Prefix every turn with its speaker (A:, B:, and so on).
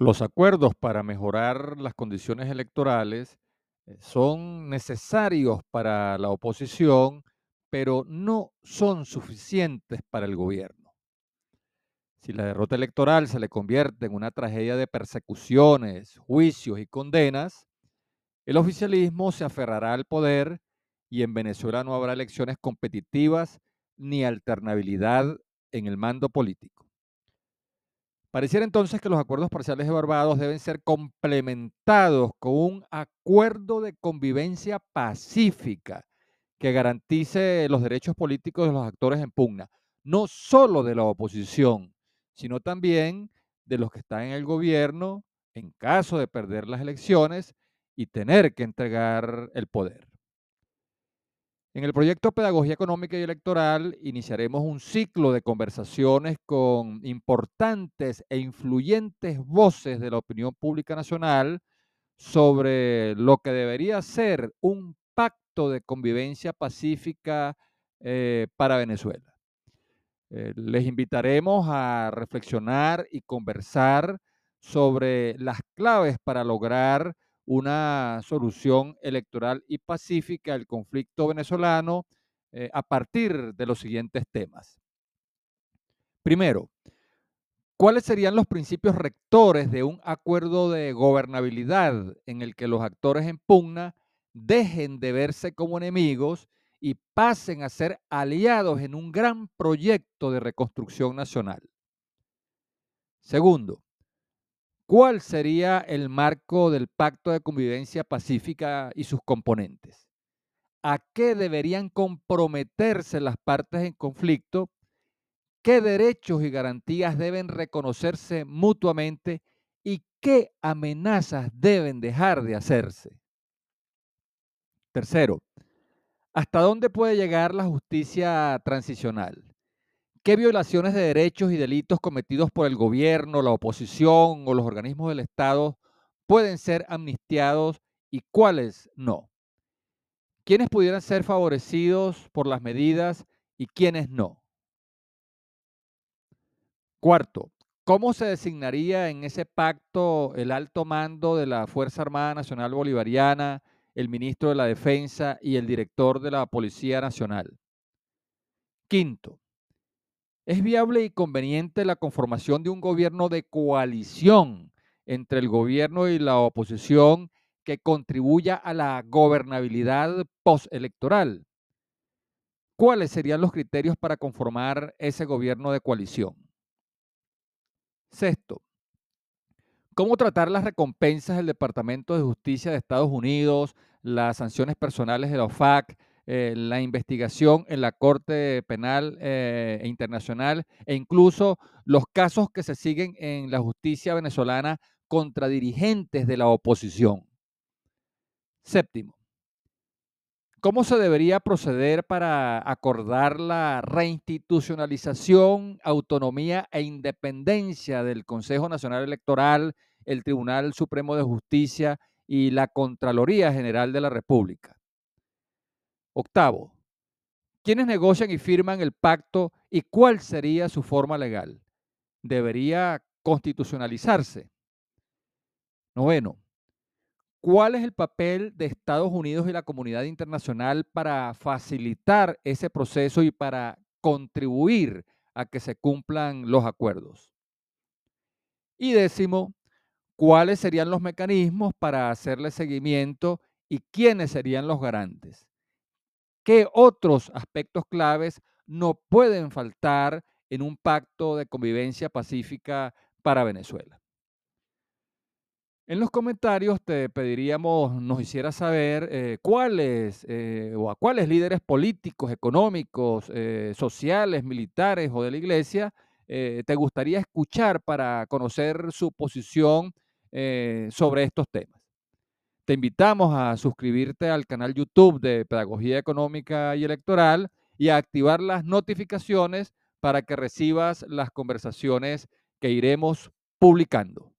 A: Los acuerdos para mejorar las condiciones electorales eh, son necesarios para la oposición, pero no son suficientes para el gobierno. Si la derrota electoral se le convierte en una tragedia de persecuciones, juicios y condenas, el oficialismo se aferrará al poder y en Venezuela no habrá elecciones competitivas ni alternabilidad en el mando político. Pareciera entonces que los acuerdos parciales de Barbados deben ser complementados con un acuerdo de convivencia pacífica que garantice los derechos políticos de los actores en pugna, no solo de la oposición, sino también de los que están en el gobierno en caso de perder las elecciones y tener que entregar el poder. En el proyecto Pedagogía Económica y Electoral iniciaremos un ciclo de conversaciones con importantes e influyentes voces de la opinión pública nacional sobre lo que debería ser un pacto de convivencia pacífica eh, para Venezuela. Eh, les invitaremos a reflexionar y conversar sobre las claves para lograr una solución electoral y pacífica al conflicto venezolano eh, a partir de los siguientes temas. Primero, ¿cuáles serían los principios rectores de un acuerdo de gobernabilidad en el que los actores en pugna dejen de verse como enemigos y pasen a ser aliados en un gran proyecto de reconstrucción nacional? Segundo, ¿Cuál sería el marco del pacto de convivencia pacífica y sus componentes? ¿A qué deberían comprometerse las partes en conflicto? ¿Qué derechos y garantías deben reconocerse mutuamente? ¿Y qué amenazas deben dejar de hacerse? Tercero, ¿hasta dónde puede llegar la justicia transicional? ¿Qué violaciones de derechos y delitos cometidos por el gobierno, la oposición o los organismos del Estado pueden ser amnistiados y cuáles no? ¿Quiénes pudieran ser favorecidos por las medidas y quiénes no? Cuarto, ¿cómo se designaría en ese pacto el alto mando de la Fuerza Armada Nacional Bolivariana, el ministro de la Defensa y el director de la Policía Nacional? Quinto, ¿Es viable y conveniente la conformación de un gobierno de coalición entre el gobierno y la oposición que contribuya a la gobernabilidad postelectoral? ¿Cuáles serían los criterios para conformar ese gobierno de coalición? Sexto, ¿cómo tratar las recompensas del Departamento de Justicia de Estados Unidos, las sanciones personales de la OFAC, eh, la investigación en la Corte Penal eh, Internacional e incluso los casos que se siguen en la justicia venezolana contra dirigentes de la oposición. Séptimo, ¿cómo se debería proceder para acordar la reinstitucionalización, autonomía e independencia del Consejo Nacional Electoral, el Tribunal Supremo de Justicia y la Contraloría General de la República? Octavo, ¿quiénes negocian y firman el pacto y cuál sería su forma legal? ¿Debería constitucionalizarse? Noveno, ¿cuál es el papel de Estados Unidos y la comunidad internacional para facilitar ese proceso y para contribuir a que se cumplan los acuerdos? Y décimo, ¿cuáles serían los mecanismos para hacerle seguimiento y quiénes serían los garantes? ¿Qué otros aspectos claves no pueden faltar en un pacto de convivencia pacífica para Venezuela? En los comentarios te pediríamos, nos hiciera saber eh, cuáles eh, o a cuáles líderes políticos, económicos, eh, sociales, militares o de la iglesia te gustaría escuchar para conocer su posición sobre estos temas. Te invitamos a suscribirte al canal YouTube de Pedagogía Económica y Electoral y a activar las notificaciones para que recibas las conversaciones que iremos publicando.